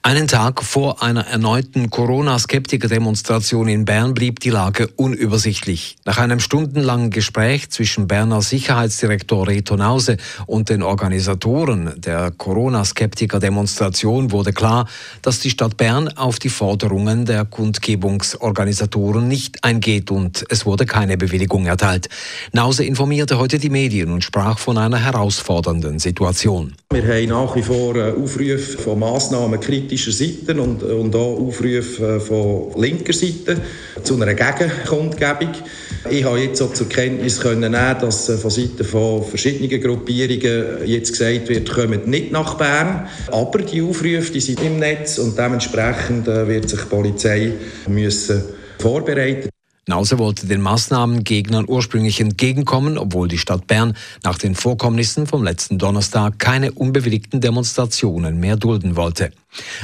Einen Tag vor einer erneuten Corona-Skeptiker-Demonstration in Bern blieb die Lage unübersichtlich. Nach einem stundenlangen Gespräch zwischen Berner Sicherheitsdirektor Reto Nause und den Organisatoren der Corona-Skeptiker-Demonstration wurde klar, dass die Stadt Bern auf die Forderungen der Kundgebungsorganisatoren nicht eingeht und es wurde keine Bewilligung erteilt. Nause informierte heute die Medien und sprach von einer herausfordernden Situation. Wir haben nach wie vor Aufrufe von Massnahmen kritischer Seite und, und auch Aufrufe von linker Seite zu einer Gegenkundgebung. Ich habe jetzt auch zur Kenntnis nehmen, dass von Seiten von verschiedenen Gruppierungen jetzt gesagt wird, kommt nicht nach Bern. Aber die Aufrufe die sind im Netz und dementsprechend äh, wird sich die Polizei müssen vorbereiten. Nause wollte den Maßnahmengegnern ursprünglich entgegenkommen, obwohl die Stadt Bern nach den Vorkommnissen vom letzten Donnerstag keine unbewilligten Demonstrationen mehr dulden wollte.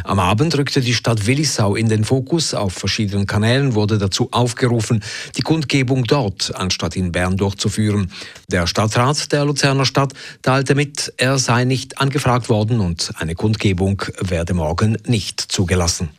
Am Abend rückte die Stadt Willisau in den Fokus. Auf verschiedenen Kanälen wurde dazu aufgerufen, die Kundgebung dort anstatt in Bern durchzuführen. Der Stadtrat der Luzerner Stadt teilte mit, er sei nicht angefragt worden und eine Kundgebung werde morgen nicht zugelassen.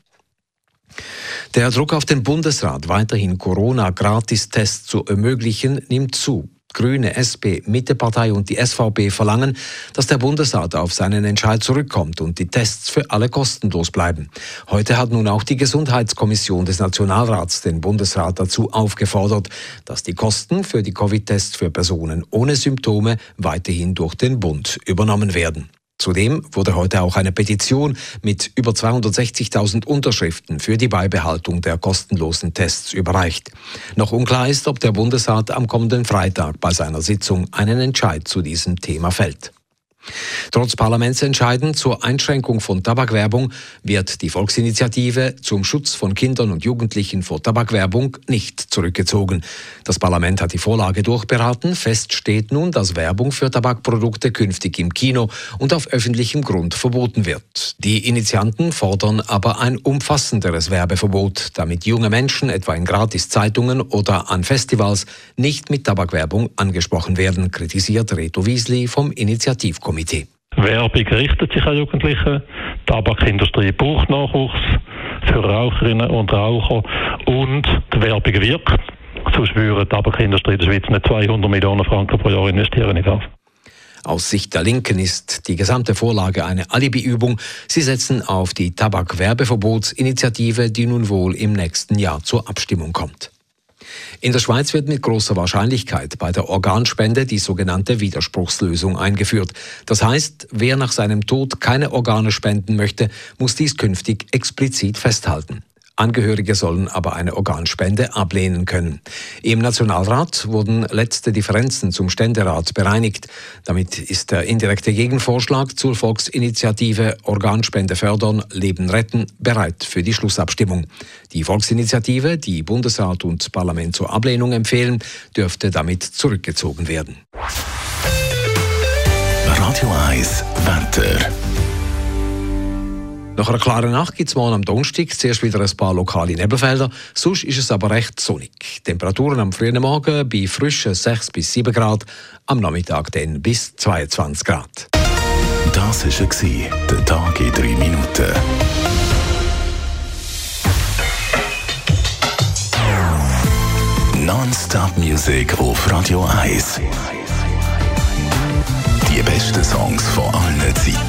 Der Druck auf den Bundesrat, weiterhin Corona-Gratistests zu ermöglichen, nimmt zu. Grüne, SP, Mittepartei und die SVP verlangen, dass der Bundesrat auf seinen Entscheid zurückkommt und die Tests für alle kostenlos bleiben. Heute hat nun auch die Gesundheitskommission des Nationalrats den Bundesrat dazu aufgefordert, dass die Kosten für die Covid-Tests für Personen ohne Symptome weiterhin durch den Bund übernommen werden. Zudem wurde heute auch eine Petition mit über 260.000 Unterschriften für die Beibehaltung der kostenlosen Tests überreicht. Noch unklar ist, ob der Bundesrat am kommenden Freitag bei seiner Sitzung einen Entscheid zu diesem Thema fällt. Trotz Parlamentsentscheiden zur Einschränkung von Tabakwerbung wird die Volksinitiative zum Schutz von Kindern und Jugendlichen vor Tabakwerbung nicht zurückgezogen. Das Parlament hat die Vorlage durchberaten. Fest steht nun, dass Werbung für Tabakprodukte künftig im Kino und auf öffentlichem Grund verboten wird. Die Initianten fordern aber ein umfassenderes Werbeverbot, damit junge Menschen etwa in Gratiszeitungen oder an Festivals nicht mit Tabakwerbung angesprochen werden, kritisiert Reto Wiesli vom Initiativkomitee. Komitee. Werbung richtet sich an Jugendliche. Die Tabakindustrie braucht Nachwuchs für Raucherinnen und Raucher und die Werbung wirkt. Sonst würde die Tabakindustrie in der Schweiz nicht 200 Millionen Franken pro Jahr investieren in das. Aus Sicht der Linken ist die gesamte Vorlage eine Alibiübung. Sie setzen auf die Tabakwerbeverbotsinitiative, die nun wohl im nächsten Jahr zur Abstimmung kommt. In der Schweiz wird mit großer Wahrscheinlichkeit bei der Organspende die sogenannte Widerspruchslösung eingeführt. Das heißt, wer nach seinem Tod keine Organe spenden möchte, muss dies künftig explizit festhalten. Angehörige sollen aber eine Organspende ablehnen können. Im Nationalrat wurden letzte Differenzen zum Ständerat bereinigt. Damit ist der indirekte Gegenvorschlag zur Volksinitiative Organspende fördern, Leben retten bereit für die Schlussabstimmung. Die Volksinitiative, die Bundesrat und Parlament zur Ablehnung empfehlen, dürfte damit zurückgezogen werden. Radio 1 Wetter. Nach einer klaren Nacht gibt es morgen am Donnerstag zuerst wieder ein paar lokale Nebelfelder. Sonst ist es aber recht sonnig. Temperaturen am frühen Morgen bei frischen 6 bis 7 Grad, am Nachmittag dann bis 22 Grad. Das war der Tag in 3 Minuten. Non-Stop Music auf Radio 1. Die besten Songs von allen Zeiten.